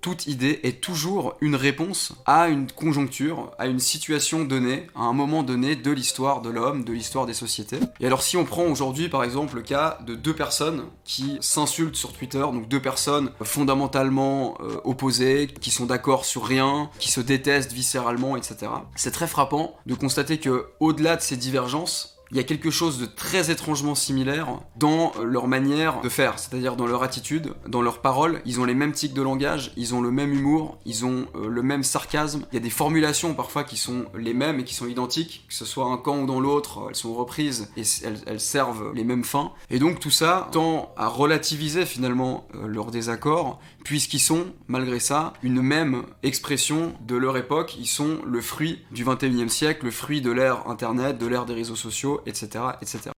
toute idée est toujours une réponse à une conjoncture, à une situation donnée, à un moment donné de l'histoire de l'homme, de l'histoire des sociétés. Et alors si on prend aujourd'hui par exemple le cas de deux personnes qui s'insultent sur Twitter, donc deux personnes fondamentalement euh, opposées, qui sont d'accord sur rien, qui se détestent viscéralement, etc. C'est très frappant de constater que au-delà de ces divergences, il y a quelque chose de très étrangement similaire dans leur manière de faire, c'est-à-dire dans leur attitude, dans leurs paroles. Ils ont les mêmes tics de langage, ils ont le même humour, ils ont euh, le même sarcasme. Il y a des formulations parfois qui sont les mêmes et qui sont identiques, que ce soit un camp ou dans l'autre, elles sont reprises et elles, servent les mêmes fins. Et donc tout ça tend à relativiser finalement euh, leur désaccord, puisqu'ils sont, malgré ça, une même expression de leur époque. Ils sont le fruit du 21e siècle, le fruit de l'ère Internet, de l'ère des réseaux sociaux etc., etc.